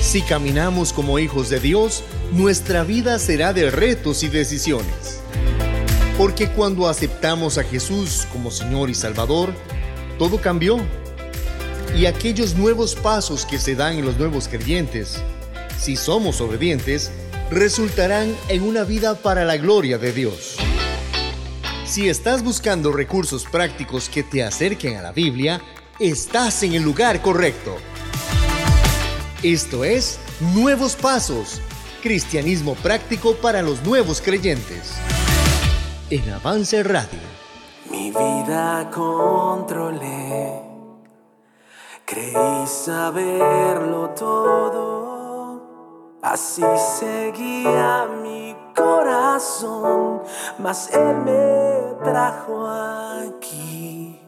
Si caminamos como hijos de Dios, nuestra vida será de retos y decisiones. Porque cuando aceptamos a Jesús como Señor y Salvador, todo cambió. Y aquellos nuevos pasos que se dan en los nuevos creyentes, si somos obedientes, resultarán en una vida para la gloria de Dios. Si estás buscando recursos prácticos que te acerquen a la Biblia, estás en el lugar correcto. Esto es Nuevos Pasos, Cristianismo práctico para los nuevos creyentes. En Avance Radio. Mi vida controlé, creí saberlo todo, así seguía mi corazón, mas él me trajo aquí,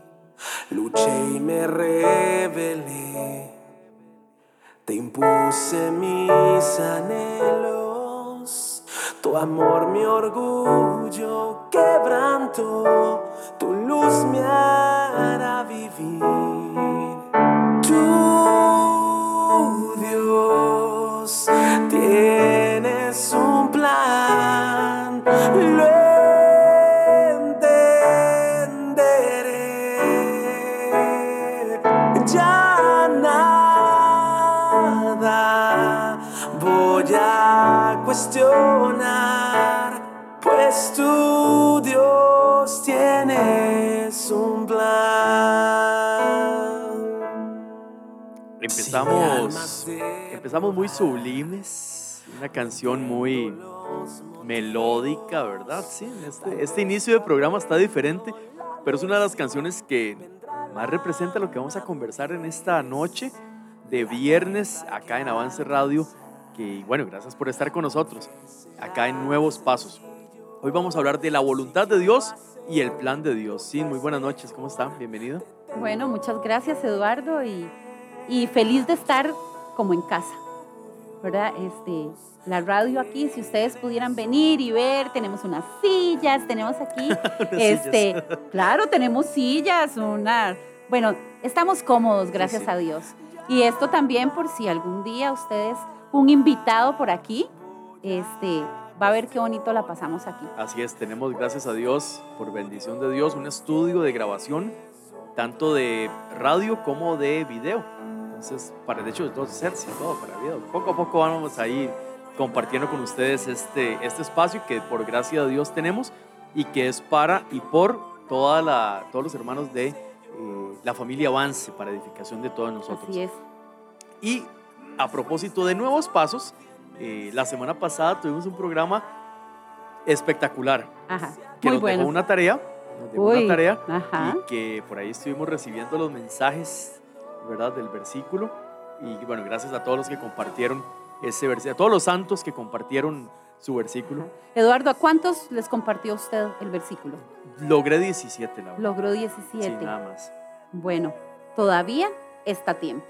luché y me rebelé te impuse mis anhelos, tu amor mi orgullo quebrantó, tu luz me hará vivir. Empezamos, empezamos muy sublimes, una canción muy melódica, ¿verdad? Sí, este, este inicio de programa está diferente, pero es una de las canciones que más representa lo que vamos a conversar en esta noche de viernes acá en Avance Radio que, bueno, gracias por estar con nosotros acá en Nuevos Pasos. Hoy vamos a hablar de la voluntad de Dios y el plan de Dios. Sí, muy buenas noches, ¿cómo están? Bienvenido. Bueno, muchas gracias Eduardo y, y feliz de estar como en casa, ¿verdad? Este, la radio aquí, si ustedes pudieran venir y ver, tenemos unas sillas, tenemos aquí, este, claro, tenemos sillas, una, bueno, estamos cómodos, gracias a Dios. Y esto también por si algún día ustedes un invitado por aquí, este, va a ver qué bonito la pasamos aquí. Así es, tenemos, gracias a Dios, por bendición de Dios, un estudio de grabación, tanto de radio como de video. Entonces, para el hecho de todo hacerse todo para video. Poco a poco vamos a ir compartiendo con ustedes este, este espacio que por gracia de Dios tenemos y que es para y por toda la, todos los hermanos de eh, la familia Avance, para edificación de todos nosotros. Así es. Y a propósito de nuevos pasos, eh, la semana pasada tuvimos un programa espectacular. Ajá. Que Muy nos bueno. dejó una tarea. Nos dejó Uy, una tarea. ajá. Y que por ahí estuvimos recibiendo los mensajes, ¿verdad? Del versículo. Y bueno, gracias a todos los que compartieron ese versículo, a todos los santos que compartieron su versículo. Eduardo, ¿a cuántos les compartió usted el versículo? Logré 17, la verdad. Logró Sí, 17. nada más. bueno, todavía está a tiempo.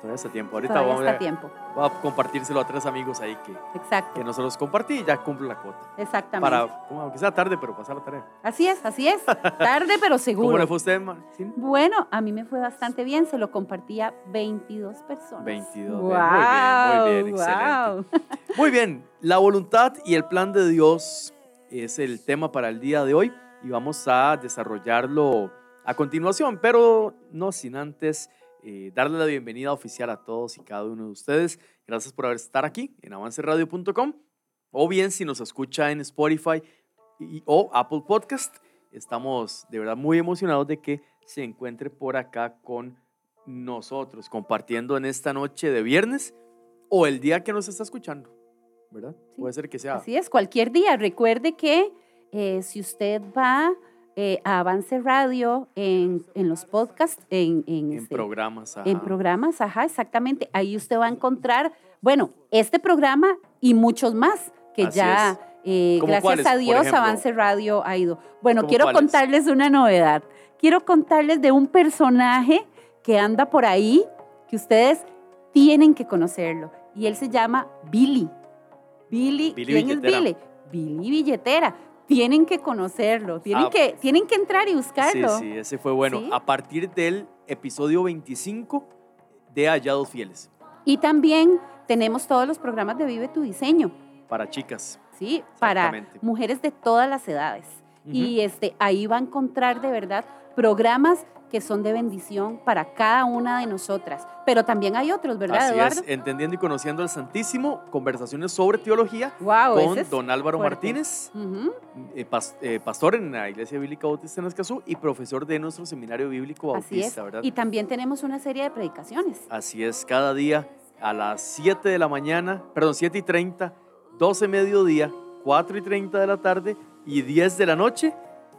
Todavía está tiempo. Ahorita Todavía vamos está a, a tiempo. voy a compartírselo a tres amigos ahí que, Exacto. que no se los compartí y ya cumplo la cuota. Exactamente. Para, como aunque sea tarde, pero pasar la tarea. Así es, así es. Tarde, pero seguro. ¿Cómo le fue a usted, ma- sí? Bueno, a mí me fue bastante bien, se lo compartía 22 personas. 22, Wow, muy bien, muy bien, wow. Muy bien, la voluntad y el plan de Dios es el tema para el día de hoy y vamos a desarrollarlo a continuación, pero no sin antes eh, darle la bienvenida oficial a todos y cada uno de ustedes. Gracias por haber estar aquí en avanceradio.com o bien si nos escucha en Spotify y- o Apple Podcast. Estamos de verdad muy emocionados de que se encuentre por acá con nosotros, compartiendo en esta noche de viernes o el día que nos está escuchando, ¿verdad? Sí, Puede ser que sea. Así es, cualquier día. Recuerde que eh, si usted va eh, a Avance Radio en, en los podcasts, en, en, en este, programas. en ajá. programas, ajá, exactamente. Ahí usted va a encontrar, bueno, este programa y muchos más que Así ya, eh, ¿Cómo gracias cuáles, a Dios? Avance Radio ha ido. Bueno, ¿Cómo quiero cuáles? contarles una novedad. Quiero contarles de un personaje que anda por ahí, que ustedes tienen que conocerlo. Y él se llama Billy. Billy, Billy ¿quién Billetera. es Billy? Billy Billetera. Tienen que conocerlo, tienen, Ah, que, tienen que entrar y Sí, buscarlo. sí, ese fue bueno. ¿Sí? A partir del episodio 25 de Hallados Fieles. Y también tenemos todos los programas de Vive tu Diseño, Para chicas. ¿sí? Para mujeres de todas las edades. Y este, ahí va a encontrar de verdad programas que son de bendición para cada una de nosotras. Pero también hay otros, ¿verdad, Así Eduardo? es, entendiendo y conociendo al Santísimo, conversaciones sobre teología Wow, con es don Álvaro fuerte. Martínez, eh, pas- eh, pastor en la Iglesia Bíblica Bautista en Escazú y profesor de nuestro seminario bíblico Así es. bautista, ¿verdad? Y también tenemos una serie de predicaciones. Así es, cada día a las 7 de la mañana, perdón, 7 y 30, 12 mediodía, 4 y 30 de la tarde y 10 de la noche,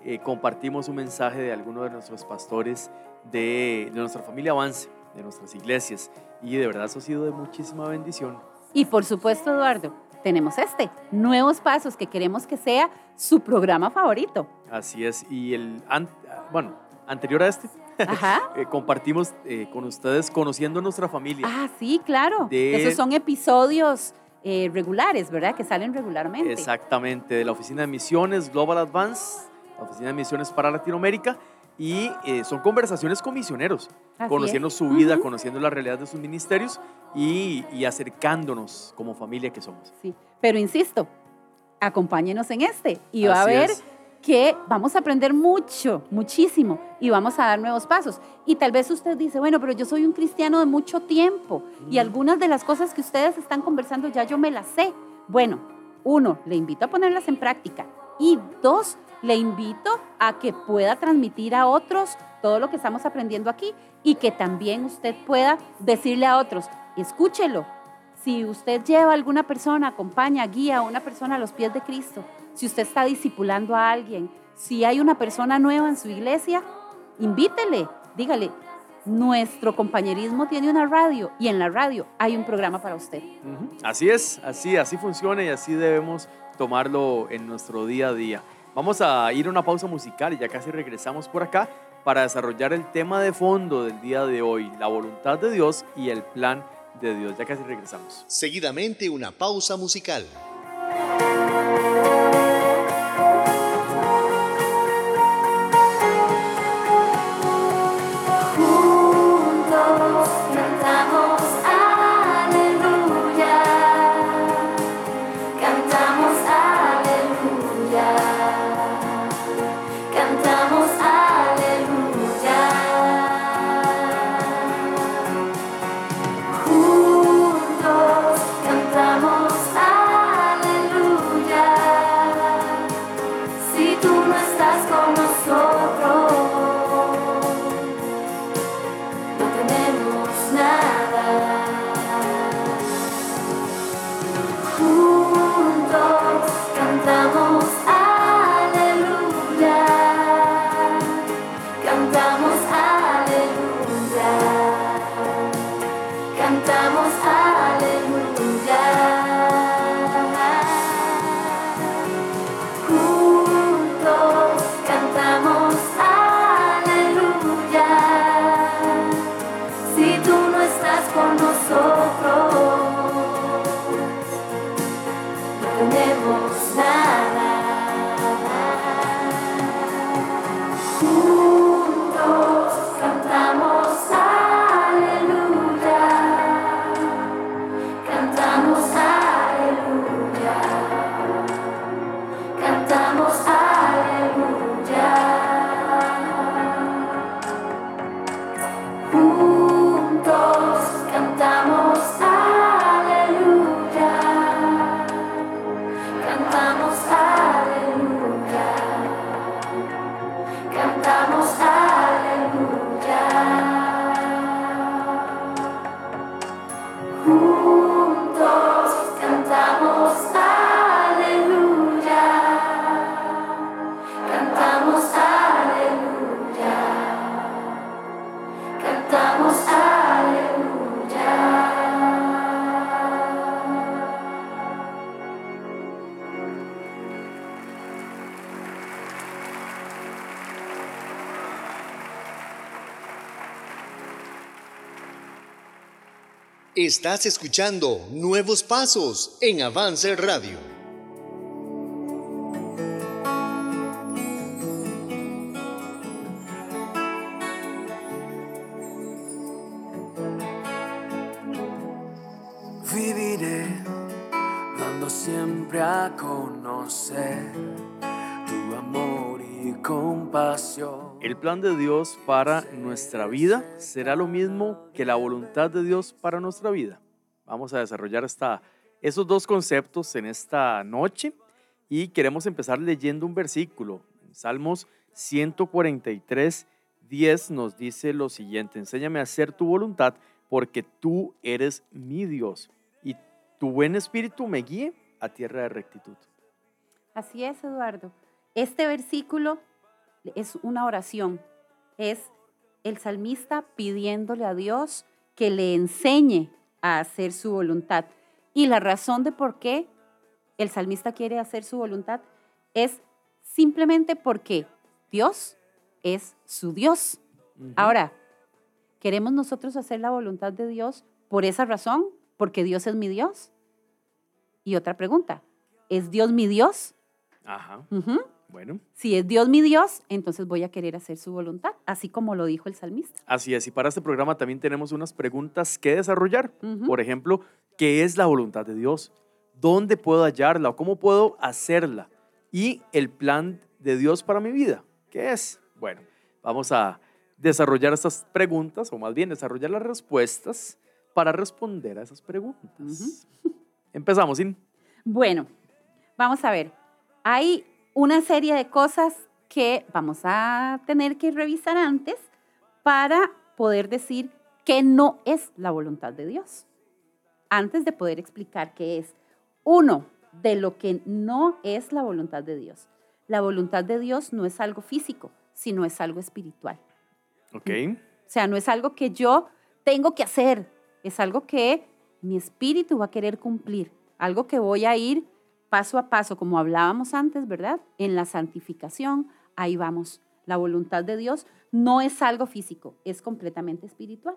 eh, compartimos un mensaje de alguno de nuestros pastores de, de nuestra familia Avance, de nuestras iglesias. Y de verdad eso ha sido de muchísima bendición. Y por supuesto, Eduardo, tenemos este, Nuevos Pasos, que queremos que sea su programa favorito. Así es. Y el, an- bueno, anterior a este, Ajá. eh, compartimos eh, con ustedes conociendo nuestra familia. Ah, sí, claro. De- Esos son episodios eh, regulares, ¿verdad? Que salen regularmente. Exactamente, de la Oficina de Misiones Global Advance, la Oficina de Misiones para Latinoamérica, y eh, son conversaciones con misioneros, Así conociendo es. su vida, conociendo la realidad de sus ministerios y, y acercándonos como familia que somos. Sí, pero insisto, acompáñenos en este y va a Así ver es. que vamos a aprender mucho, muchísimo y vamos a dar nuevos pasos. Y tal vez usted dice, bueno, pero yo soy un cristiano de mucho tiempo y algunas de las cosas que ustedes están conversando ya yo me las sé. Bueno, uno, le invito a ponerlas en práctica y dos, le invito a que pueda transmitir a otros todo lo que estamos aprendiendo aquí y que también usted pueda decirle a otros, escúchelo, si usted lleva a alguna persona, acompaña, guía a una persona a los pies de Cristo, si usted está discipulando a alguien, si hay una persona nueva en su iglesia, invítele, dígale, nuestro compañerismo tiene una radio y en la radio hay un programa para usted. Así es, así, así funciona y así debemos tomarlo en nuestro día a día. Vamos a ir a una pausa musical y ya casi regresamos por acá para desarrollar el tema de fondo del día de hoy, la voluntad de Dios y el plan de Dios. Ya casi regresamos. Seguidamente una pausa musical. Estás escuchando Nuevos Pasos en Avance Radio. De Dios para nuestra vida será lo mismo que la voluntad de Dios para nuestra vida. Vamos a desarrollar esta, esos dos conceptos en esta noche y queremos empezar leyendo un versículo. En Salmos 143, 10 nos dice lo siguiente, enséñame a hacer tu voluntad porque tú eres mi Dios y tu buen espíritu me guíe a tierra de rectitud. Así es, Eduardo. Este versículo es una oración. Es el salmista pidiéndole a Dios que le enseñe a hacer su voluntad. Y la razón de por qué el salmista quiere hacer su voluntad es simplemente porque Dios es su Dios. Ahora, ¿queremos nosotros hacer la voluntad de Dios por esa razón? Porque Dios es mi Dios. Y otra pregunta, ¿es Dios mi Dios? Ajá. Ujú. Bueno, Si es Dios mi Dios, entonces voy a querer hacer su voluntad, así como lo dijo el salmista. así es. Y para este programa también tenemos unas preguntas que desarrollar. Por ejemplo, ¿qué es la voluntad de Dios? ¿Dónde puedo hallarla o cómo puedo hacerla? Y el plan de Dios para mi vida, ¿qué es? Bueno, vamos a desarrollar estas preguntas, o más bien desarrollar las respuestas para responder a esas preguntas. Empezamos, Sin. Bueno, vamos a ver. Hay una serie de cosas que vamos a tener que revisar antes para poder decir que no es la voluntad de Dios. Antes de poder explicar qué es. Uno, de lo que no es la voluntad de Dios. La voluntad de Dios no es algo físico, sino es algo espiritual. Ok. O sea, no es algo que yo tengo que hacer, es algo que mi espíritu va a querer cumplir, algo que voy a ir paso a paso, como hablábamos antes, ¿verdad? En la santificación, ahí vamos. La voluntad de Dios no es algo físico, es completamente espiritual.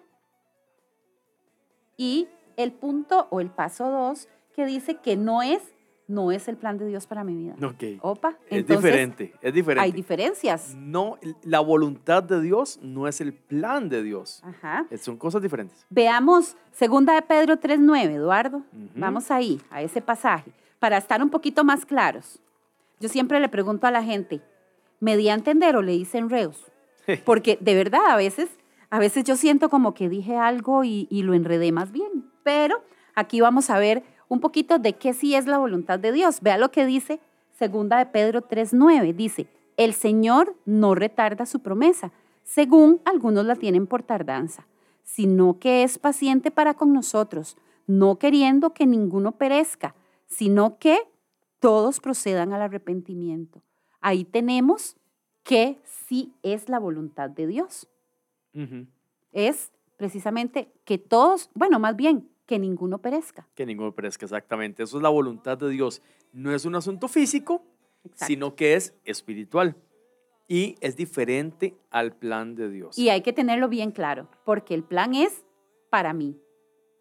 Y el punto o el paso dos que dice que no es, no es el plan de Dios para mi vida. Ok. Opa, es entonces diferente, es diferente. hay diferencias. No, la voluntad de Dios no es el plan de Dios. Ajá. Son cosas diferentes. Veamos segunda de Pedro 3.9, Eduardo. Vamos ahí, a ese pasaje, para estar un poquito más claros. Yo siempre le pregunto a la gente, ¿me di a entender o le hice enredos? Porque de verdad, a veces, a veces yo siento como que dije algo y, y lo enredé más bien. Pero aquí vamos a ver un poquito de qué sí es la voluntad de Dios. Vea lo que dice segunda de Pedro 3.9. Dice, el Señor no retarda su promesa, según algunos la tienen por tardanza, sino que es paciente para con nosotros, no queriendo que ninguno perezca, sino que todos procedan al arrepentimiento. Ahí tenemos que sí es la voluntad de Dios. Es precisamente que todos, bueno, más bien, que ninguno perezca. Que ninguno perezca, exactamente. Eso es la voluntad de Dios. No es un asunto físico, Exacto. sino que es espiritual. Y es diferente al plan de Dios. Y hay que tenerlo bien claro, porque el plan es para mí.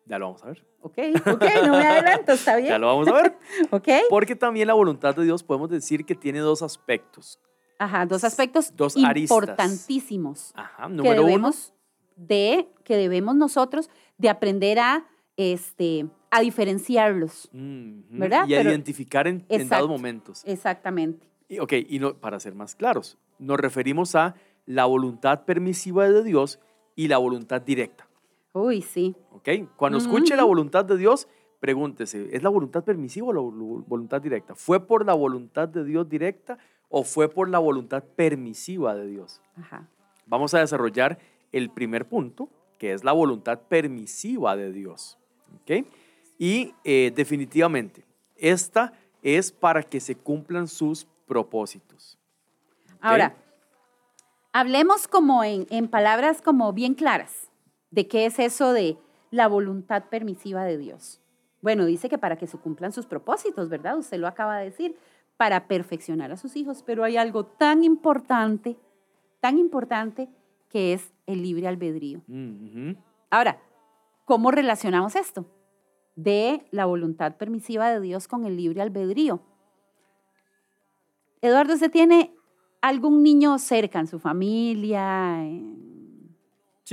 Ya lo vamos a ver. ¿Ok? ¿Ok? No me adelanto, ¿está bien? Ya lo vamos a ver. ¿Ok? Porque también la voluntad de Dios podemos decir que tiene dos aspectos. Ajá, dos aspectos Dos aristas. importantísimos. Ajá. que Número uno. debemos de que debemos nosotros de aprender a este a diferenciarlos. ¿verdad? Y a Pero- identificar en, en dados momentos. exactamente Y, ok, y no, para ser más claros, nos referimos a la voluntad permisiva de Dios y la voluntad directa. Uy sí ¿ok? Cuando escuche la voluntad de Dios, pregúntese, ¿es la voluntad permisiva o la vol- voluntad directa? ¿Fue por la voluntad de Dios directa o fue por la voluntad permisiva de Dios? ajá Vamos a desarrollar el primer punto, que es la voluntad permisiva de Dios. ¿ok? Y eh, definitivamente, esta es para que se cumplan sus propósitos. ahora hablemos como en, en palabras como bien claras de qué es eso de la voluntad permisiva de Dios bueno dice que para que se cumplan sus propósitos verdad usted lo acaba de decir para perfeccionar a sus hijos pero hay algo tan importante tan importante que es el libre albedrío Mm. Ahora, ¿cómo relacionamos esto? De la voluntad permisiva de Dios con el libre albedrío. Eduardo, ¿usted tiene algún niño cerca en su familia? En-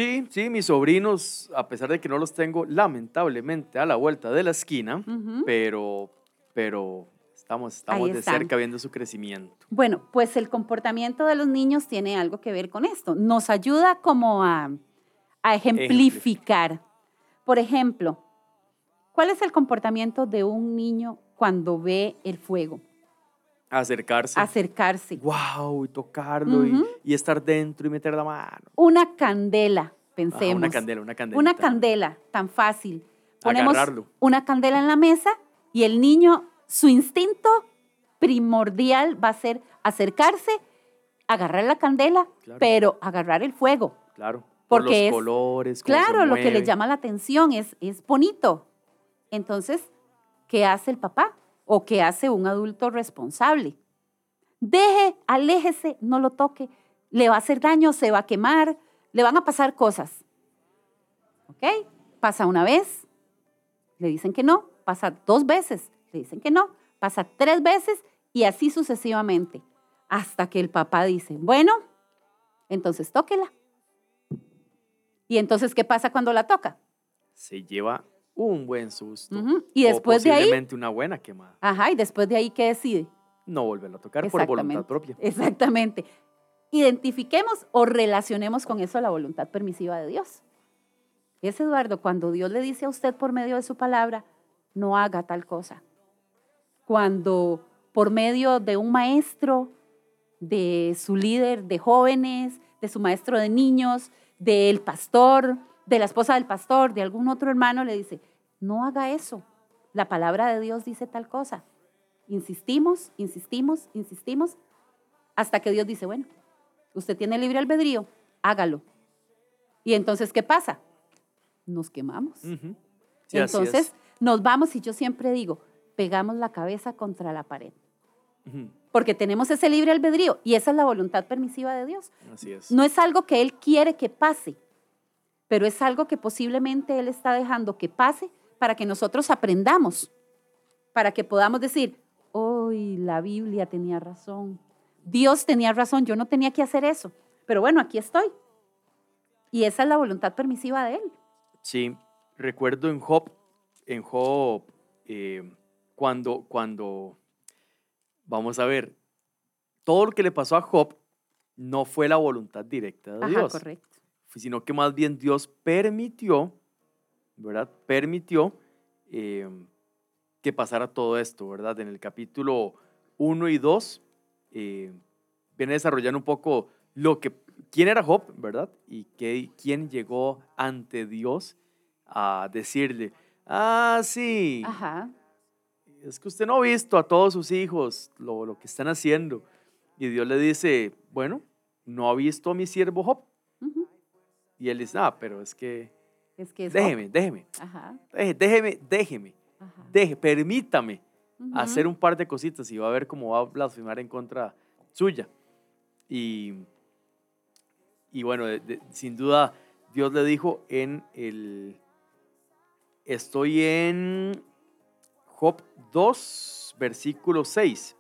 Sí, sí, mis sobrinos, a pesar de que no los tengo lamentablemente a la vuelta de la esquina, pero, pero estamos, estamos de cerca viendo su crecimiento. Bueno, pues el comportamiento de los niños tiene algo que ver con esto. Nos ayuda como a, a ejemplificar. Por ejemplo, ¿cuál es el comportamiento de un niño cuando ve el fuego? Acercarse. Acercarse. Wow, y tocarlo y- estar dentro y meter la mano. Una candela, pensemos. una candela, una candela. Una candela, tan fácil. Ponemos Agarrarlo. una candela en la mesa y el niño, su instinto primordial va a ser acercarse, agarrar la candela, Claro. pero agarrar el fuego. Claro. Por Porque los es- colores. cómo se Claro, lo que le llama la atención es, es bonito. Entonces, ¿qué hace el papá? ¿O qué hace un adulto responsable? Deje, aléjese, no lo toque. Le va a hacer daño, se va a quemar, le van a pasar cosas. ¿Ok? Pasa una vez, le dicen que no. Pasa dos veces, le dicen que no. Pasa tres veces y así sucesivamente. Hasta que el papá dice, bueno, entonces tóquela. ¿Y entonces qué pasa cuando la toca? Se lleva un buen susto. Y o después de ahí- posiblemente una buena quemada. Ajá, y después de ahí, ¿qué decide? No volverlo a tocar por voluntad propia. Exactamente. Identifiquemos o relacionemos con eso la voluntad permisiva de Dios. Es Eduardo, cuando Dios le dice a usted por medio de su palabra, no haga tal cosa. Cuando por medio de un maestro, de su líder de jóvenes, de su maestro de niños, del pastor, de la esposa del pastor, de algún otro hermano, le dice, no haga eso. La palabra de Dios dice tal cosa. Insistimos, insistimos, insistimos, hasta que Dios dice, bueno, usted tiene libre albedrío, hágalo. Y entonces, ¿qué pasa? Nos quemamos. Sí, entonces, es. nos vamos y yo siempre digo, pegamos la cabeza contra la pared, porque tenemos ese libre albedrío y esa es la voluntad permisiva de Dios. Así es. No es algo que Él quiere que pase, pero es algo que posiblemente Él está dejando que pase para que nosotros aprendamos, para que podamos decir, hoy la Biblia tenía razón, Dios tenía razón, yo no tenía que hacer eso, pero bueno, aquí estoy. Y esa es la voluntad permisiva de Él. Sí, recuerdo en Job, en Job, eh, cuando, cuando, vamos a ver, todo lo que le pasó a Job no fue la voluntad directa de Ajá, Dios, correcto. sino que más bien Dios permitió, ¿verdad? Permitió eh, que pasara todo esto, ¿verdad? En el capítulo 1 y 2 eh, viene desarrollando un poco lo que, quién era Job, ¿verdad? Y que, quién llegó ante Dios a decirle, ah, sí, Ajá. es que usted no ha visto a todos sus hijos lo, lo que están haciendo. Y Dios le dice, bueno, no ha visto a mi siervo Job. Y él dice, ah, pero es que, Es que es déjeme, déjeme, Ajá, deje- déjeme, déjeme, ajá. deje, permítame hacer un par de cositas y va a ver cómo va a blasfemar en contra suya. Y, y bueno, de- de- sin duda, Dios le dijo en el... Estoy en Job 2, versículo 6.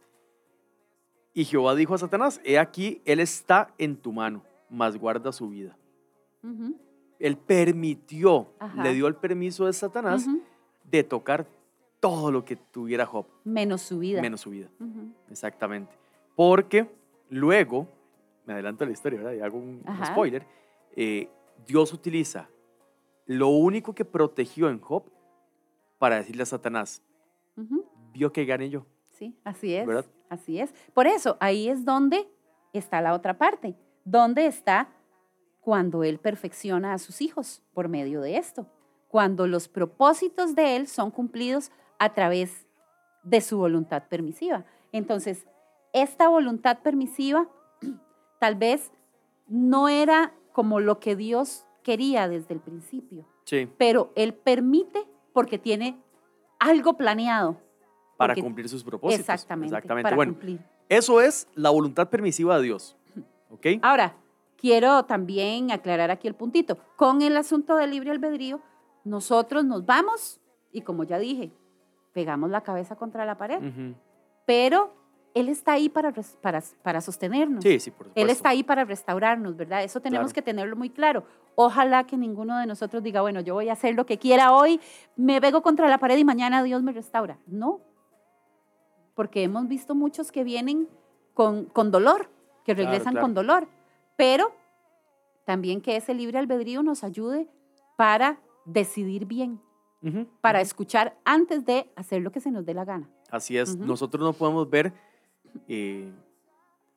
Y Jehová dijo a Satanás, he aquí, él está en tu mano, mas guarda su vida. Ujú, Él permitió, Ajá. le dio el permiso de Satanás de tocar todo lo que tuviera Job, Menos su vida. menos su vida. Exactamente. Porque luego, me adelanto a la historia, ¿verdad? Y hago un, spoiler. eh, Dios utiliza lo único que protegió en Job para decirle a Satanás, vio que gané yo. Sí, así es. ¿Verdad? Así es. Por eso, ahí es donde está la otra parte. ¿Dónde está cuando Él perfecciona a sus hijos por medio de esto? Cuando los propósitos de Él son cumplidos a través de su voluntad permisiva. Entonces, esta voluntad permisiva tal vez no era como lo que Dios quería desde el principio, Sí, pero Él permite porque tiene algo planeado. para Porque- cumplir sus propósitos. Exactamente. Exactamente. Para bueno, cumplir. eso es la voluntad permisiva de Dios. ¿Ok? Ahora, quiero también aclarar aquí el puntito. Con el asunto del libre albedrío, nosotros nos vamos y como ya dije, pegamos la cabeza contra la pared, Ujú. pero Él está ahí para, para, para sostenernos. Sí, sí, por supuesto. Él está ahí para restaurarnos, ¿verdad? Eso tenemos Claro. que tenerlo muy claro. Ojalá que ninguno de nosotros diga, bueno, yo voy a hacer lo que quiera hoy, me pego contra la pared y mañana Dios me restaura. No, porque hemos visto muchos que vienen con, con dolor, que Claro, regresan claro. con dolor, pero también que ese libre albedrío nos ayude para decidir bien, para escuchar antes de hacer lo que se nos dé la gana. Así es, nosotros no podemos ver eh,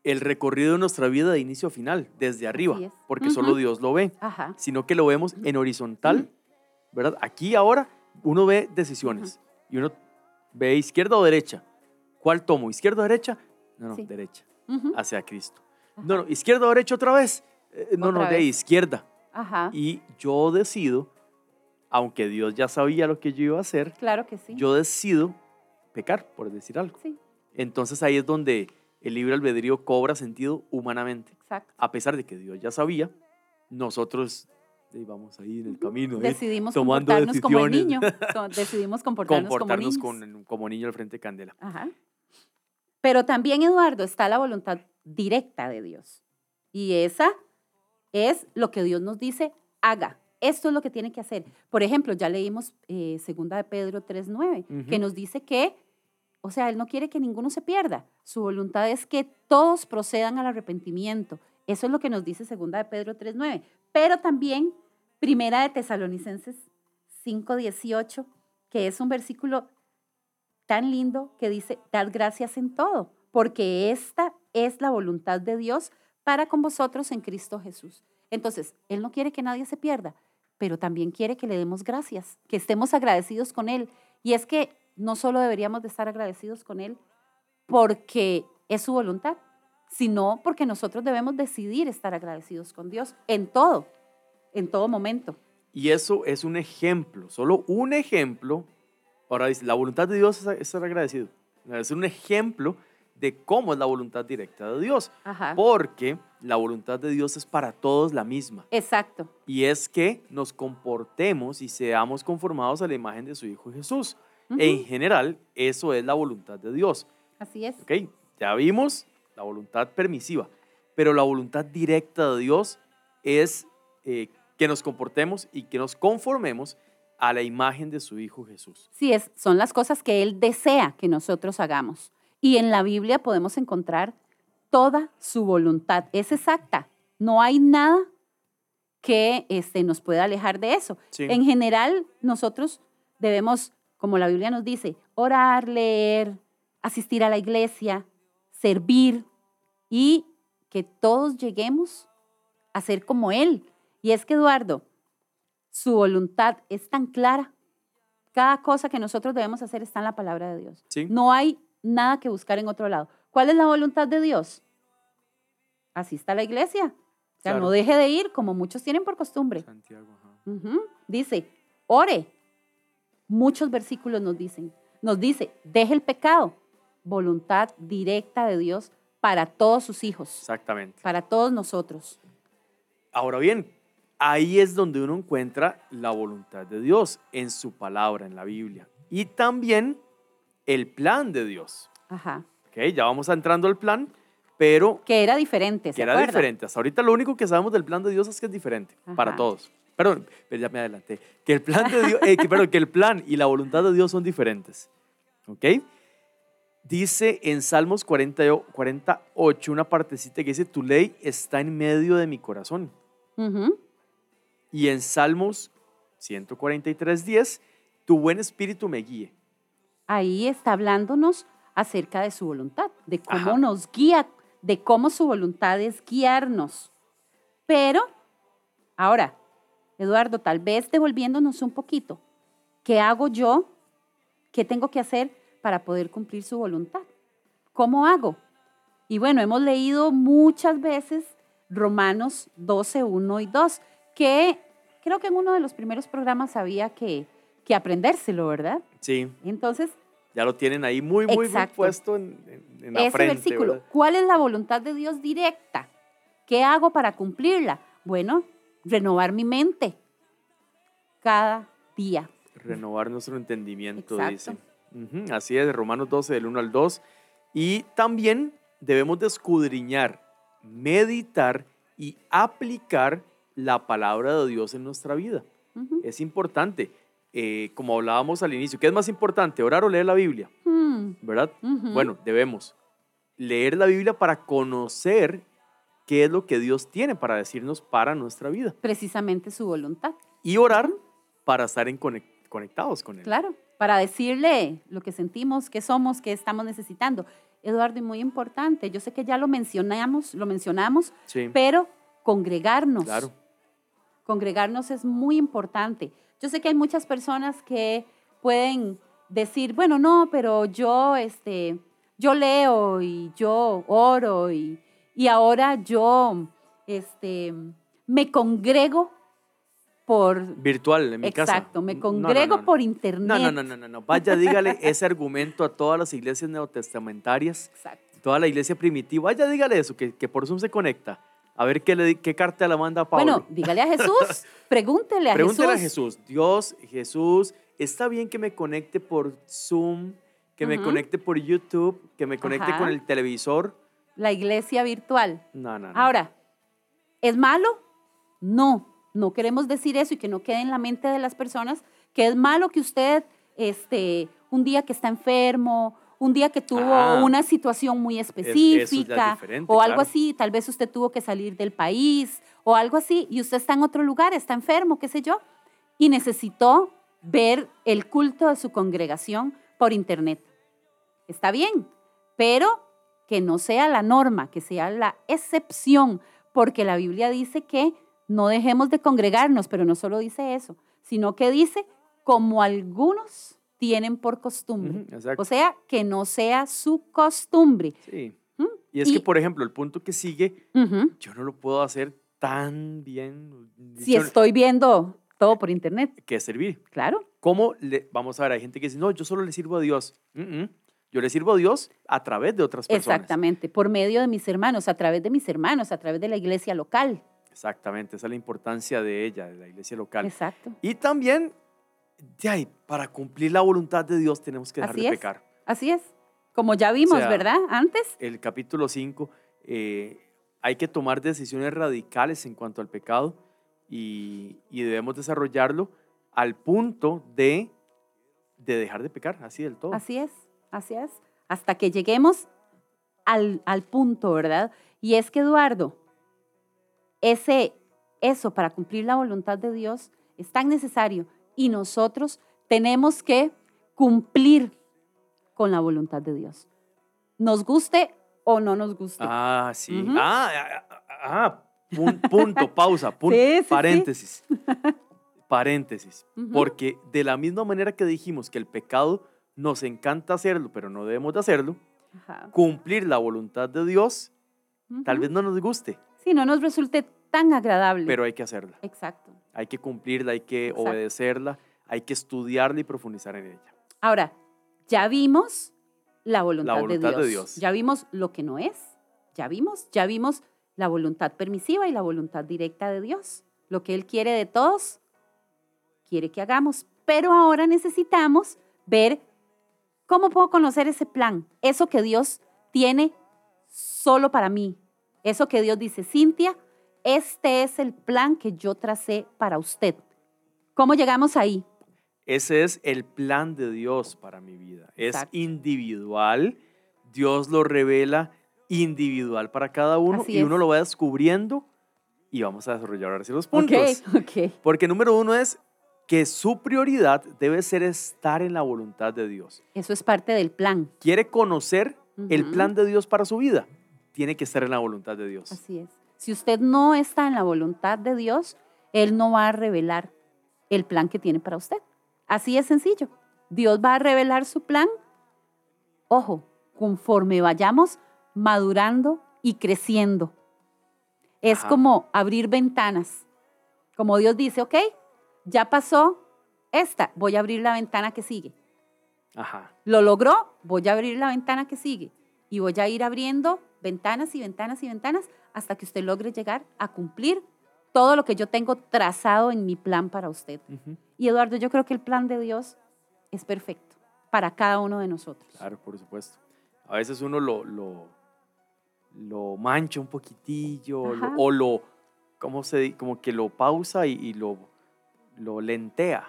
el recorrido de nuestra vida de inicio a final, desde arriba, porque solo. Dios lo ve, Ajá. sino que lo vemos en horizontal, ¿verdad? Aquí ahora uno ve decisiones y uno ve izquierda o derecha. ¿Cuál tomo? ¿Izquierda o derecha? No, no, Sí. derecha, hacia Cristo. No, no, izquierda o derecha otra vez. Eh, no, no, de vez. izquierda. Ajá. Y yo decido, aunque Dios ya sabía lo que yo iba a hacer, Claro que sí. yo decido pecar, por decir algo. Sí, Entonces ahí es donde el libre albedrío cobra sentido humanamente. exacto. A pesar de que Dios ya sabía, nosotros eh, vamos ahí en el camino, ¿eh? Decidimos tomando comportarnos como el niño. Decidimos comportarnos, comportarnos como niños. con, como niño al frente de candela. Ajá. Pero también, Eduardo, está la voluntad directa de Dios. Y esa es lo que Dios nos dice, haga. Esto es lo que tiene que hacer. Por ejemplo, ya leímos eh, segunda de Pedro 3.9, que nos dice que, o sea, Él no quiere que ninguno se pierda. Su voluntad es que todos procedan al arrepentimiento. Eso es lo que nos dice segunda de Pedro 3.9. Pero también primera de Tesalonicenses 5.18, que es un versículo tan lindo que dice, dad gracias en todo, porque esta es la voluntad de Dios para con vosotros en Cristo Jesús. Entonces, Él no quiere que nadie se pierda, pero también quiere que le demos gracias, que estemos agradecidos con Él. Y es que no solo deberíamos de estar agradecidos con Él porque es su voluntad, sino porque nosotros debemos decidir estar agradecidos con Dios en todo, en todo momento. Y eso es un ejemplo, solo un ejemplo. Ahora dice, la voluntad de Dios es, es ser agradecido. Es un ejemplo de cómo es la voluntad directa de Dios. Ajá. Porque la voluntad de Dios es para todos la misma. Exacto. Y es que nos comportemos y seamos conformados a la imagen de su Hijo Jesús. Ujú. En general, eso es la voluntad de Dios. Así es. ¿Ok? Ya vimos la voluntad permisiva, pero la voluntad directa de Dios es eh, que nos comportemos y que nos conformemos a la imagen de su Hijo Jesús. Sí, es, son las cosas que Él desea que nosotros hagamos. Y en la Biblia podemos encontrar toda su voluntad. Es exacta. No hay nada que este, nos pueda alejar de eso. Sí. En general, nosotros debemos, como la Biblia nos dice, orar, leer, asistir a la iglesia, servir y que todos lleguemos a ser como Él. Y es que, Eduardo, su voluntad es tan clara. Cada cosa que nosotros debemos hacer está en la palabra de Dios. Sí. No hay nada que buscar en otro lado. ¿Cuál es la voluntad de Dios? Asista a la iglesia. O sea, Claro. no deje de ir como muchos tienen por costumbre. Santiago. Dice, ore. Muchos versículos nos dicen. Nos dice, deje el pecado. Voluntad directa de Dios para todos sus hijos, Exactamente. para todos nosotros. Ahora bien, ahí es donde uno encuentra la voluntad de Dios en su palabra, en la Biblia. Y también el plan de Dios. Ajá. ¿Ok? Ya vamos entrando al plan, pero Que era diferente, ¿se que era diferente. Hasta ahorita lo único que sabemos del plan de Dios es que es diferente para todos. Perdón, pero ya me adelanté. Que el plan de Dios, eh, que, perdón, que el plan y la voluntad de Dios son diferentes. ¿Ok? Dice en Salmos 40 y- 48 una partecita que dice, tu ley está en medio de mi corazón. Ujú. Y en Salmos 143, 10, tu buen espíritu me guíe. Ahí está hablándonos acerca de su voluntad, de cómo Ajá. nos guía, de cómo su voluntad es guiarnos. Pero, ahora, Eduardo, tal vez devolviéndonos un poquito, ¿qué hago yo? ¿Qué tengo que hacer para poder cumplir su voluntad? ¿Cómo hago? Y bueno, hemos leído muchas veces Romanos 12, 1 y 2, que creo que en uno de los primeros programas había que, que aprendérselo, ¿verdad? Sí, Entonces, ya lo tienen ahí muy, muy, muy puesto en, en- en la ese frente. versículo, ¿verdad? ¿cuál es la voluntad de Dios directa? ¿Qué hago para cumplirla? Bueno, renovar mi mente cada día. Renovar nuestro entendimiento, Exacto. dice. Ujú, así es, Romanos 12, del 1 al 2. Y también debemos de escudriñar, meditar y aplicar la palabra de Dios en nuestra vida. Ujú. Es importante, eh, como hablábamos al inicio, ¿qué es más importante, orar o leer la Biblia? Mm, ¿Verdad? Bueno, debemos leer la Biblia para conocer qué es lo que Dios tiene para decirnos para nuestra vida. Precisamente su voluntad. Y orar para estar en conectados con Él. Claro, para decirle lo que sentimos, qué somos, qué estamos necesitando. Eduardo, y muy importante, yo sé que ya lo mencionamos, lo mencionamos, Sí, pero congregarnos. claro. Congregarnos es muy importante. Yo sé que hay muchas personas que pueden decir, bueno, no, pero yo, este, yo leo y yo oro y, y ahora yo, este, me congrego por, Virtual, en mi casa. exacto, me no, congrego no, no. por internet. No, no, no, no, no, no. Vaya, dígale ese argumento a todas las iglesias neotestamentarias, Exacto. toda la iglesia primitiva. Vaya, dígale eso, que, que por Zoom se conecta. A ver qué, le, qué carta le manda a Pablo. Bueno, dígale a Jesús, pregúntele a Pregúntele Jesús. a Jesús. Dios, Jesús, ¿está bien que me conecte por Zoom, que me conecte por YouTube, que me conecte Ajá. con el televisor? La iglesia virtual. No, no, no. Ahora, ¿es malo? No, no queremos decir eso y que no quede en la mente de las personas que es malo que usted, este, un día que está enfermo, un día que tuvo Ah. una situación muy es específica o algo claro. así, tal vez usted tuvo que salir del país o algo así y usted está en otro lugar, está enfermo, qué sé yo, y necesitó ver el culto de su congregación por internet. Está bien, pero que no sea la norma, que sea la excepción, porque la Biblia dice que no dejemos de congregarnos, pero no solo dice eso, sino que dice como algunos tienen por costumbre. O sea, que no sea su costumbre. Sí. ¿Mm? Y es Y- que, por ejemplo, el punto que sigue, yo no lo puedo hacer tan bien Si estoy viendo todo por internet, que servir. claro. ¿Cómo le, vamos a ver, hay gente que dice, no, yo solo le sirvo a Dios. Mm, mm. Yo le sirvo a Dios a través de otras personas. Exactamente, por medio de mis hermanos, a través de mis hermanos, a través de la iglesia local. Exactamente, esa es la importancia de ella, de la iglesia local. Exacto. Y también, de ahí, para cumplir la voluntad de Dios tenemos que dejar Así de es. pecar. Así es. Como ya vimos, sea, ¿verdad? Antes. El capítulo 5, hay que tomar decisiones radicales en cuanto al pecado y, y debemos desarrollarlo al punto de, de dejar de pecar, así del todo. Así es, así es. Hasta que lleguemos al, al punto, ¿verdad? Y es que, Eduardo, ese, eso para cumplir la voluntad de Dios es tan necesario y nosotros tenemos que cumplir con la voluntad de Dios. Nos guste o no nos guste. Ah, sí. Ah, ah, ah, ah, pun- punto, pausa, punto, Sí, sí, sí. paréntesis. Paréntesis. Porque de la misma manera que dijimos que el pecado nos encanta hacerlo, pero no debemos de hacerlo, Ajá. cumplir la voluntad de Dios tal vez no nos guste, Sí, no nos resulte tan agradable. pero hay que hacerla. Exacto. Hay que cumplirla, hay que Exacto. obedecerla, hay que estudiarla y profundizar en ella. Ahora, ya vimos la voluntad, voluntad de, de Dios. Dios. Ya vimos lo que no es. Ya vimos, ya vimos la voluntad permisiva y la voluntad directa de Dios. Lo que Él quiere de todos, quiere que hagamos. Pero ahora necesitamos ver cómo puedo conocer ese plan, eso que Dios tiene solo para mí. Eso que Dios dice, Cintia, este es el plan que yo tracé para usted. ¿Cómo llegamos ahí? Ese es el plan de Dios para mi vida. Es individual. Dios lo revela individual para cada uno Así y es. uno lo va descubriendo y vamos a desarrollar ahora sí los puntos. Ok, ok. Porque número uno es que su prioridad debe ser estar en la voluntad de Dios. Eso es parte del plan. Quiere conocer el plan de Dios para su vida. Tiene que estar en la voluntad de Dios. Así es. Si usted no está en la voluntad de Dios, Él no va a revelar el plan que tiene para usted. Así es sencillo. Dios va a revelar su plan, ojo, conforme vayamos madurando y creciendo. Es Ajá. como abrir ventanas. Como Dios dice, ok, ya pasó esta, voy a abrir la ventana que sigue. Ajá. Lo logró, voy a abrir la ventana que sigue y voy a ir abriendo ventanas y ventanas y ventanas hasta que usted logre llegar a cumplir todo lo que yo tengo trazado en mi plan para usted. Ujú. Y Eduardo, yo creo que el plan de Dios es perfecto para cada uno de nosotros. Claro, por supuesto. A veces uno lo, lo, lo mancha un poquitillo lo- o lo, ¿cómo se di- Como que lo pausa y, y lo, lo lentea.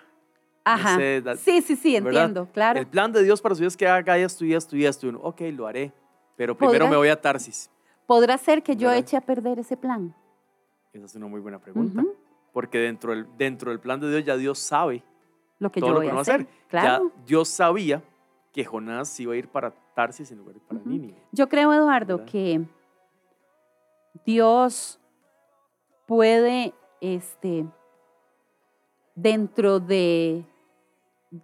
Ajá. sé, da- sí, sí, sí, ¿verdad? entiendo, claro. El plan de Dios para su vida es que haga esto y esto y esto. Y uno, ok, lo haré. Pero primero me voy a Tarsis. ¿Podrá ser que yo ¿Verdad? eche a perder ese plan? Esa es una muy buena pregunta. Porque dentro del, dentro del plan de Dios ya Dios sabe Lo que todo yo lo voy que a hacer. hacer. Claro. Ya Dios sabía que Jonás iba a ir para Tarsis en lugar de para. Nínive. Yo creo, Eduardo, ¿Verdad? que Dios puede, este, dentro de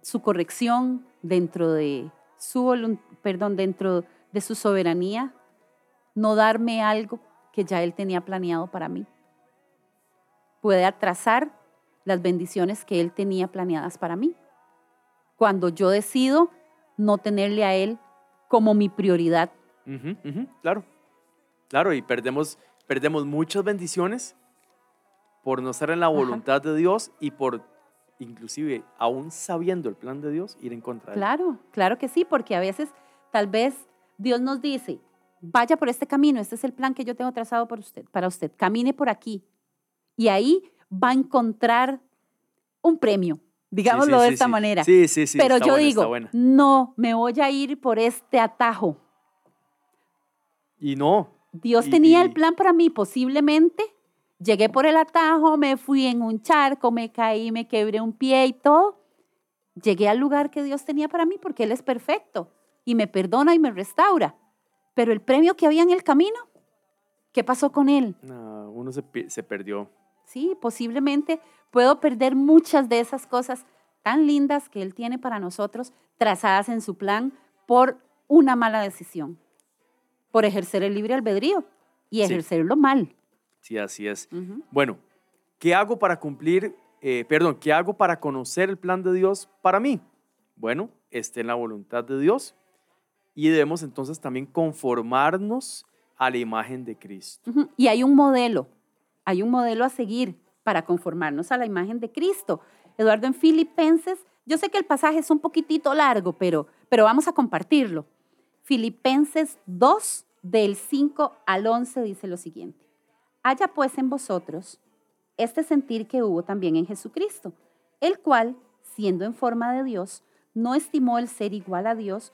su corrección, dentro de su volun- perdón, dentro de su soberanía, no darme algo que ya Él tenía planeado para mí. Puede atrasar las bendiciones que Él tenía planeadas para mí. Cuando yo decido no tenerle a Él como mi prioridad claro. Claro, y perdemos, perdemos muchas bendiciones por no estar en la voluntad de Dios y por, inclusive, aún sabiendo el plan de Dios, ir en contra de él. Claro, claro que sí, porque a veces tal vez Dios nos dice, vaya por este camino, este es el plan que yo tengo trazado por usted, para usted, camine por aquí. Y ahí va a encontrar un premio, digámoslo Sí, sí, de sí, esta manera. Sí, sí, sí. Pero yo buena, digo, no, me voy a ir por este atajo. Y no. Dios Y- tenía y- el plan para mí, posiblemente. Llegué por el atajo, me fui en un charco, me caí, me quebré un pie y todo. Llegué al lugar que Dios tenía para mí porque Él es perfecto y me perdona y me restaura. Pero el premio que había en el camino, ¿qué pasó con Él? no, uno se, se perdió. Sí, posiblemente puedo perder muchas de esas cosas tan lindas que Él tiene para nosotros, trazadas en su plan por una mala decisión, por ejercer el libre albedrío y Sí. ejercerlo mal. Sí, así es. Bueno, ¿qué hago para cumplir, eh, perdón, qué hago para conocer el plan de Dios para mí? Bueno, esté en la voluntad de Dios y debemos entonces también conformarnos a la imagen de Cristo. Y hay un modelo, hay un modelo a seguir para conformarnos a la imagen de Cristo. Eduardo, en Filipenses, yo sé que el pasaje es un poquitito largo, pero, pero vamos a compartirlo. Filipenses 2, del 5 al 11, dice lo siguiente. Haya pues en vosotros este sentir que hubo también en Jesucristo, el cual, siendo en forma de Dios, no estimó el ser igual a Dios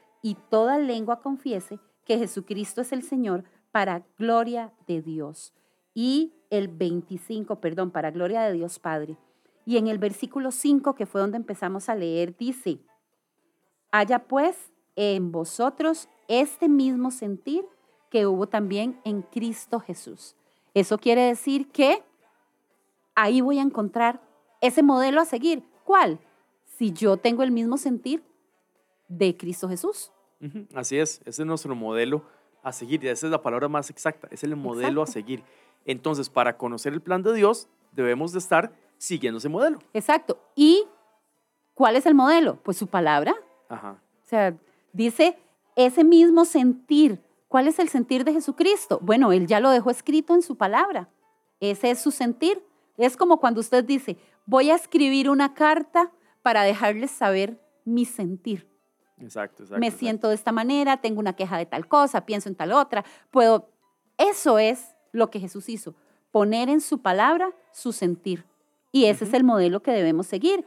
y toda lengua confiese que Jesucristo es el Señor para gloria de Dios. Y el 25, perdón, para gloria de Dios Padre. Y en el versículo 5, que fue donde empezamos a leer, dice, haya pues en vosotros este mismo sentir que hubo también en Cristo Jesús. Eso quiere decir que ahí voy a encontrar ese modelo a seguir. ¿Cuál? Si yo tengo el mismo sentir de Cristo Jesús. Así es, ese es nuestro modelo a seguir, y esa es la palabra más exacta, es el modelo a seguir. Entonces, para conocer el plan de Dios, debemos de estar siguiendo ese modelo. Exacto. ¿Y cuál es el modelo? Pues su palabra. Ajá. O sea, dice ese mismo sentir. ¿Cuál es el sentir de Jesucristo? Bueno, Él ya lo dejó escrito en su palabra. Ese es su sentir. Es como cuando usted dice, voy a escribir una carta para dejarles saber mi sentir. Exacto, exacto. Me exacto. siento de esta manera, tengo una queja de tal cosa, pienso en tal otra. Puedo. Eso es lo que Jesús hizo, poner en su palabra su sentir. Y ese es el modelo que debemos seguir.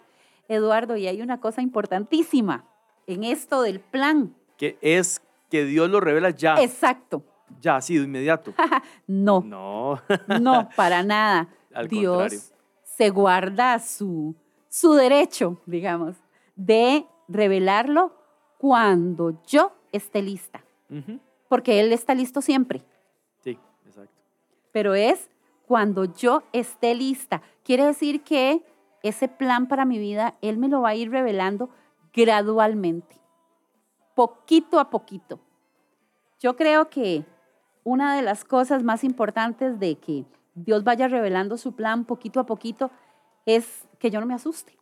Eduardo, y hay una cosa importantísima en esto del plan. Que es que Dios lo revela ya, Exacto. ya, así, de inmediato. No, No, no, para nada. Al Dios contrario. se guarda su, su derecho, digamos, de revelarlo cuando yo esté lista, porque Él está listo siempre. Sí, exacto. pero es cuando yo esté lista. Quiere decir que ese plan para mi vida, Él me lo va a ir revelando gradualmente, poquito a poquito. Yo creo que una de las cosas más importantes de que Dios vaya revelando su plan poquito a poquito, es que yo no me asuste.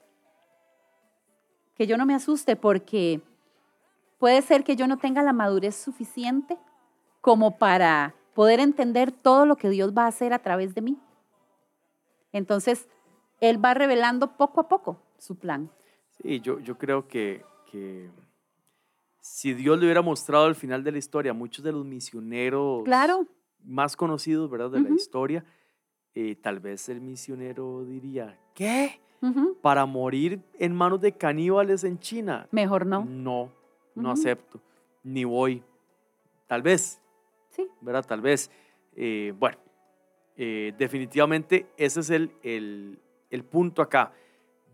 Que yo no me asuste porque puede ser que yo no tenga la madurez suficiente como para poder entender todo lo que Dios va a hacer a través de mí. Entonces, Él va revelando poco a poco su plan. Sí, yo, yo creo que, que si Dios le hubiera mostrado al final de la historia a muchos de los misioneros Claro, más conocidos, ¿verdad? De la historia, eh, tal vez el misionero diría, ¿qué? ¿Para morir en manos de caníbales en China? mejor no. No, no acepto, ni voy. Tal vez, Sí, ¿verdad? Tal vez. Eh, bueno, eh, definitivamente ese es el, el, el punto acá.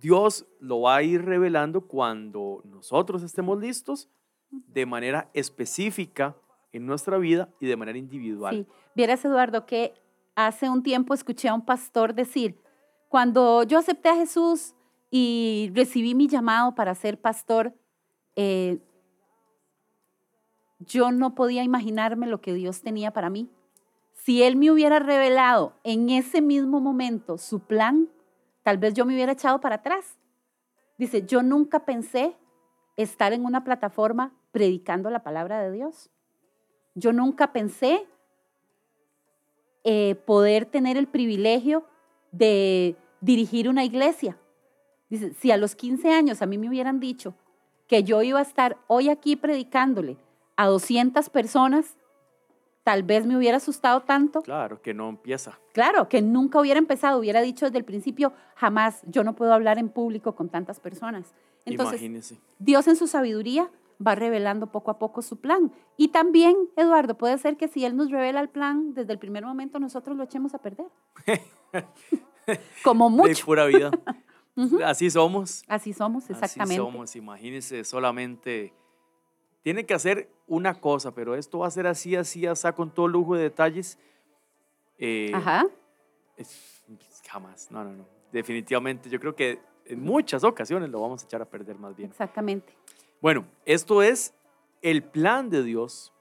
Dios lo va a ir revelando cuando nosotros estemos listos de manera específica en nuestra vida y de manera individual. sí. Vieras, Eduardo, que hace un tiempo escuché a un pastor decir, cuando yo acepté a Jesús y recibí mi llamado para ser pastor, eh, yo no podía imaginarme lo que Dios tenía para mí. Si Él me hubiera revelado en ese mismo momento su plan, tal vez yo me hubiera echado para atrás. Dice, yo nunca pensé estar en una plataforma predicando la palabra de Dios. Yo nunca pensé eh, poder tener el privilegio de dirigir una iglesia. Dice, si a los 15 años a mí me hubieran dicho que yo iba a estar hoy aquí predicándole a 200 personas, tal vez me hubiera asustado tanto. Claro, que no empieza. Claro, que nunca hubiera empezado, hubiera dicho desde el principio, jamás, yo no puedo hablar en público con tantas personas. Entonces, Imagínese. Dios en su sabiduría va revelando poco a poco su plan. Y también, Eduardo, puede ser que si Él nos revela el plan desde el primer momento, nosotros lo echemos a perder. Como De mucho. pura vida. Así somos. Así somos, exactamente. Así somos. Imagínense solamente. Tiene que hacer una cosa, pero esto va a ser así, así, así, con todo lujo de detalles. Eh, Ajá. es- jamás. No, no, no. Definitivamente. Yo creo que en muchas ocasiones lo vamos a echar a perder más bien. Exactamente. Bueno, esto es el plan de Dios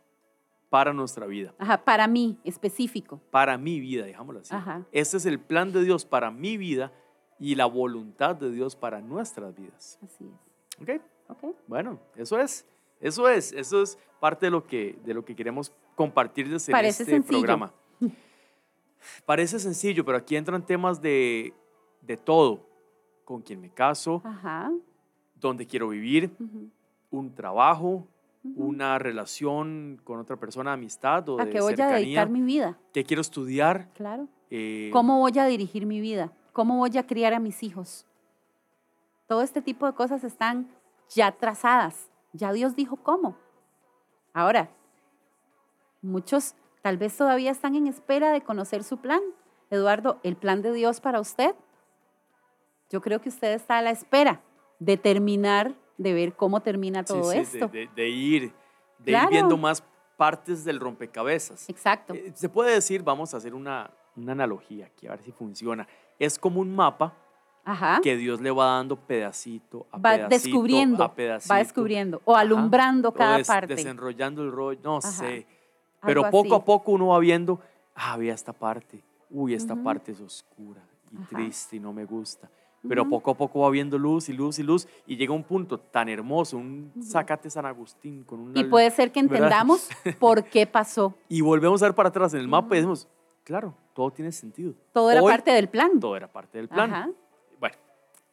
para nuestra vida, Ajá, para mí, específico. para mi vida, digámoslo así. Ajá. Este es el plan de Dios para mi vida y la voluntad de Dios para nuestras vidas. Así es. ¿Ok? ¿Ok? Bueno, eso es. Eso es. Eso es parte de lo que, de lo que queremos compartirles en Parece este sencillo. programa. Parece sencillo, pero aquí entran temas de, de todo. Con quién me caso, Ajá. dónde quiero vivir, un trabajo, una relación con otra persona, amistad o ¿A de qué voy a dedicar mi vida? qué quiero estudiar, Claro. eh, ¿Cómo voy a dirigir mi vida? ¿Cómo voy a criar a mis hijos? Todo este tipo de cosas están ya trazadas. Ya Dios dijo cómo. Ahora, muchos tal vez todavía están en espera de conocer su plan. Eduardo, el plan de Dios para usted. Yo creo que usted está a la espera de terminar, de ver cómo termina todo sí, esto. De, de ir, de Claro. ir viendo más partes del rompecabezas. Exacto. Eh, Se puede decir, vamos a hacer una, una analogía aquí, a ver si funciona. Es como un mapa Ajá. que Dios le va dando pedacito a Va pedacito descubriendo, a pedacito. va descubriendo o Ajá. alumbrando o cada des- parte. Desenrollando el rollo, no Ajá, sé. Pero algo poco así. a poco uno va viendo, ah, vea esta parte. Uy, esta Ujú. parte es oscura y Ajá. triste y no me gusta. Pero Ujú. poco a poco va viendo luz y luz y luz y llega un punto tan hermoso, un Ujú. Zacate San Agustín con una... Y puede ser que ¿verdad? entendamos por qué pasó. Y volvemos a ver para atrás en el mapa y decimos, claro, todo tiene sentido. Todo era Hoy, parte del plan. Todo era parte del plan.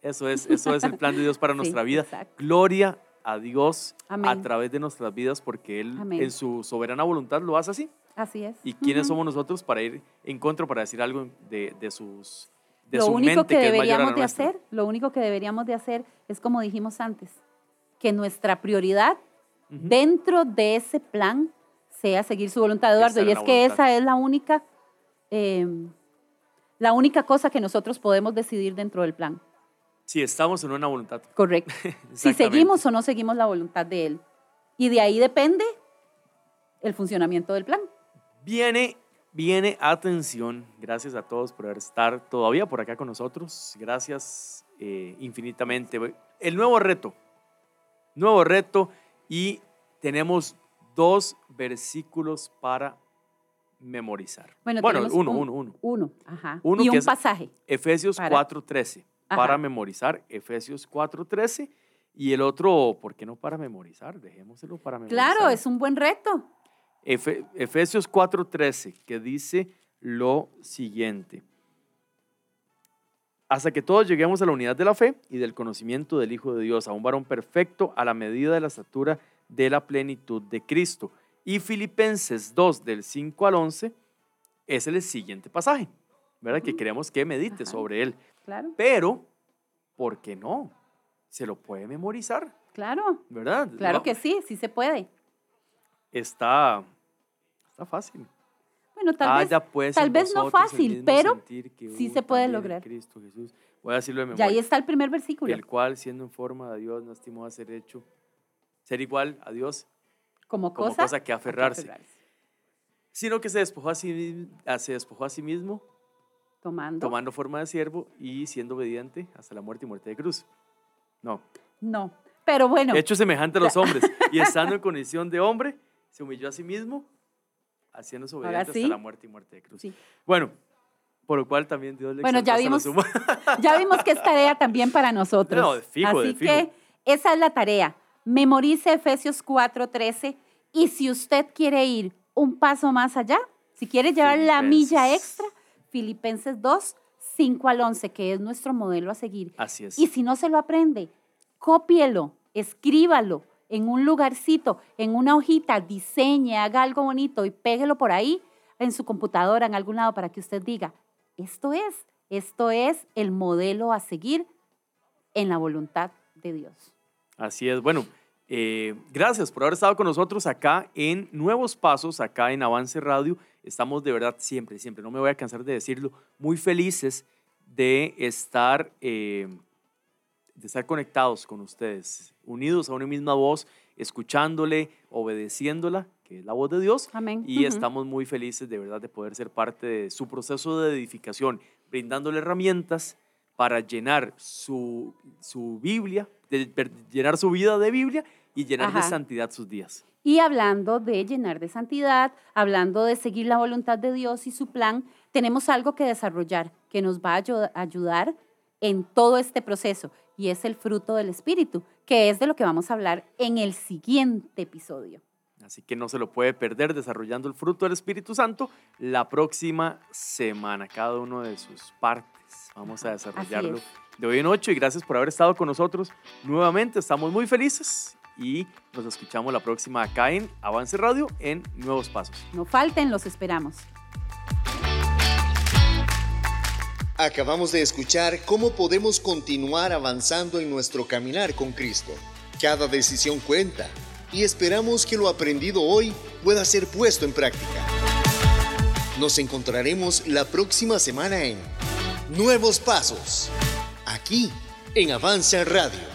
Eso es, eso es el plan de Dios para Sí, nuestra vida. exacto. Gloria a Dios a través de nuestras vidas porque Él Amén. en su soberana voluntad lo hace así. Así es. ¿Y quiénes somos nosotros para ir en contra, para decir algo de, de sus de Lo su único mente que deberíamos de nuestra? hacer, lo único que deberíamos de hacer es como dijimos antes, que nuestra prioridad dentro de ese plan sea seguir su voluntad, Eduardo. Esa Y es que voluntad. esa es la única, eh, la única cosa que nosotros podemos decidir dentro del plan. Sí, estamos en una voluntad. Correcto. si seguimos o no seguimos la voluntad de Él. Y de ahí depende el funcionamiento del plan. Viene, viene, atención. Gracias a todos por estar todavía por acá con nosotros. Gracias eh, infinitamente. El nuevo reto. Nuevo reto y tenemos dos versículos para memorizar. Bueno, Bueno, uno, un- uno, uno. Uno, ajá. Uno y un es- pasaje. Efesios Para- 4.13, Ajá. para memorizar, Efesios 4.13. Y el otro, ¿por qué no para memorizar? Dejémoselo para memorizar. Claro, es un buen reto. Efe- Efesios 4:13, que dice lo siguiente. Hasta que todos lleguemos a la unidad de la fe y del conocimiento del Hijo de Dios, a un varón perfecto a la medida de la estatura de la plenitud de Cristo. Y Filipenses 2, del 5 al 11, es el siguiente pasaje, ¿verdad? Que queremos que medite Ajá. sobre él. Claro, Pero, ¿por qué no? Se lo puede memorizar, claro. ¿verdad? Claro No, que sí, sí se puede. Está, está fácil. Bueno, tal Ah, vez ya pues, tal vez no fácil, pero que sí se puede lograr. Cristo Jesús. Voy a decirlo de ya memoria. ahí está el primer versículo. El cual, siendo en forma de Dios, no estimó a ser hecho, ser igual a Dios, como como cosa, cosa que a aferrarse. sino que se despojó a sí, se despojó a sí mismo, Tomando. tomando forma de siervo y siendo obediente hasta la muerte y muerte de cruz. No, No, pero bueno, hecho semejante a los hombres y estando en condición de hombre, se humilló a sí mismo, haciéndose obediente sí. hasta la muerte y muerte de cruz. Sí. Bueno, por lo cual también Dios le Bueno, ya vimos- ya vimos que es tarea también para nosotros. No, de fijo, Así de fijo. que esa es la tarea. Memorice Efesios 4:13 y si usted quiere ir un paso más allá, si quiere llevar la milla extra, Filipenses 2, 5 al 11, que es nuestro modelo a seguir. Así es. Y si no se lo aprende, cópielo, escríbalo en un lugarcito, en una hojita, diseñe, haga algo bonito y péguelo por ahí en su computadora, en algún lado, para que usted diga, esto es, esto es el modelo a seguir en la voluntad de Dios. Así es. Bueno, eh, gracias por haber estado con nosotros acá en Nuevos Pasos, acá en Avance Radio. Estamos de verdad siempre, siempre, no me voy a cansar de decirlo, muy felices de estar, eh, de estar conectados con ustedes, unidos a una misma voz, escuchándole, obedeciéndola, que es la voz de Dios. Amén. Y Ujú. estamos muy felices de verdad de poder ser parte de su proceso de edificación, brindándole herramientas para llenar su, su Biblia, de- llenar su vida de Biblia y llenar de Ajá. santidad sus días. Y hablando de llenar de santidad, hablando de seguir la voluntad de Dios y su plan, tenemos algo que desarrollar que nos va a ayu- ayudar en todo este proceso y es el fruto del Espíritu, que es de lo que vamos a hablar en el siguiente episodio. Así que no se lo puede perder desarrollando el fruto del Espíritu Santo la próxima semana, cada uno de sus partes. Vamos a desarrollarlo es. de hoy en ocho y gracias por haber estado con nosotros nuevamente. Estamos muy felices y nos escuchamos la próxima acá en Avance Radio en Nuevos Pasos. No falten, los esperamos. Acabamos de escuchar cómo podemos continuar avanzando en nuestro caminar con Cristo. Cada decisión cuenta y esperamos que lo aprendido hoy pueda ser puesto en práctica. Nos encontraremos la próxima semana en Nuevos Pasos, aquí en Avanza Radio.